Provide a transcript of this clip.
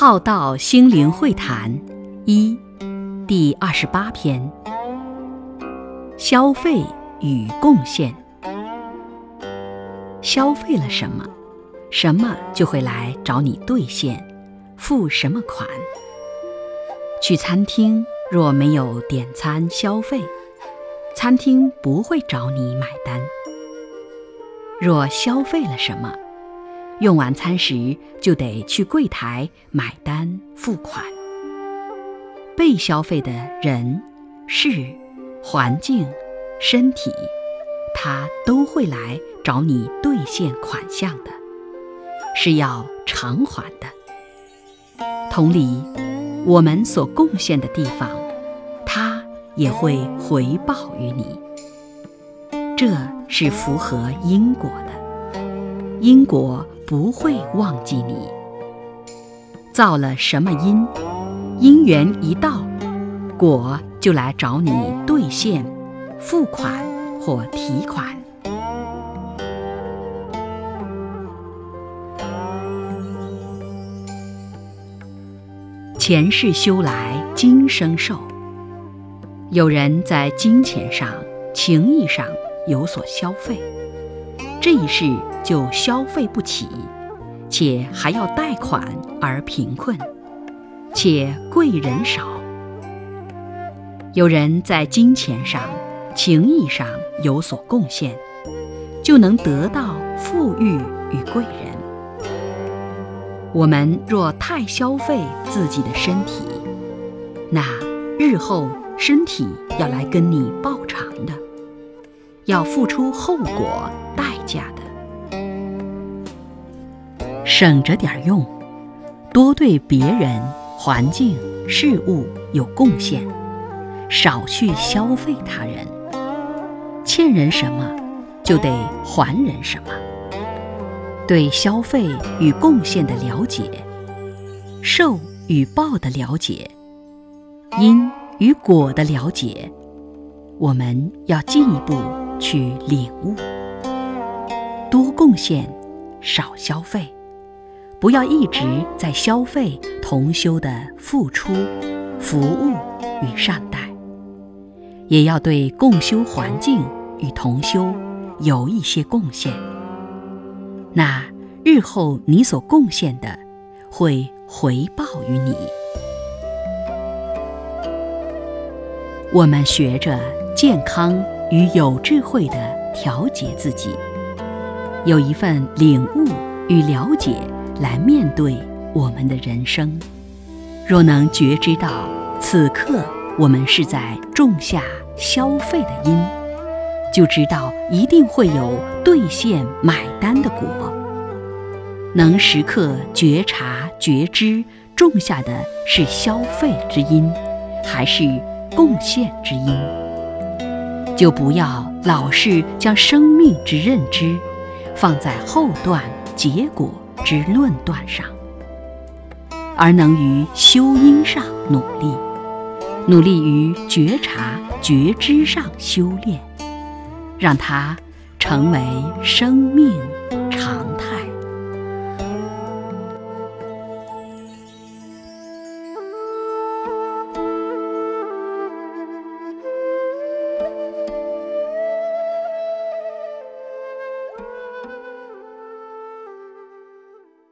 浩道心灵会谈一第二十八篇：消费与贡献。消费了什么，什么就会来找你兑现，付什么款。去餐厅若没有点餐消费，餐厅不会找你买单。若消费了什么，用完餐时就得去柜台买单付款。被消费的人、事、环境、身体，他都会来找你兑现款项的，是要偿还的。同理，我们所贡献的地方，他也会回报于你。这是符合因果的，因果。不会忘记你造了什么因，因缘一到，果就来找你兑现、付款或提款。前世修来今生受，有人在金钱上、情谊上有所消费。这一世就消费不起，且还要贷款而贫困，且贵人少。有人在金钱上、情谊上有所贡献，就能得到富裕与贵人。我们若太消费自己的身体，那日后身体要来跟你报偿的，要付出后果。代价的，省着点用，多对别人、环境、事物有贡献，少去消费他人。欠人什么，就得还人什么。对消费与贡献的了解，受与报的了解，因与果的了解，我们要进一步去领悟。多贡献，少消费，不要一直在消费同修的付出、服务与善待，也要对共修环境与同修有一些贡献。那日后你所贡献的，会回报于你。我们学着健康与有智慧的调节自己。有一份领悟与了解来面对我们的人生，若能觉知到此刻我们是在种下消费的因，就知道一定会有兑现买单的果。能时刻觉察觉知种下的是消费之因，还是贡献之因，就不要老是将生命之认知。放在后段结果之论断上，而能于修因上努力，努力于觉察觉知上修炼，让它成为生命。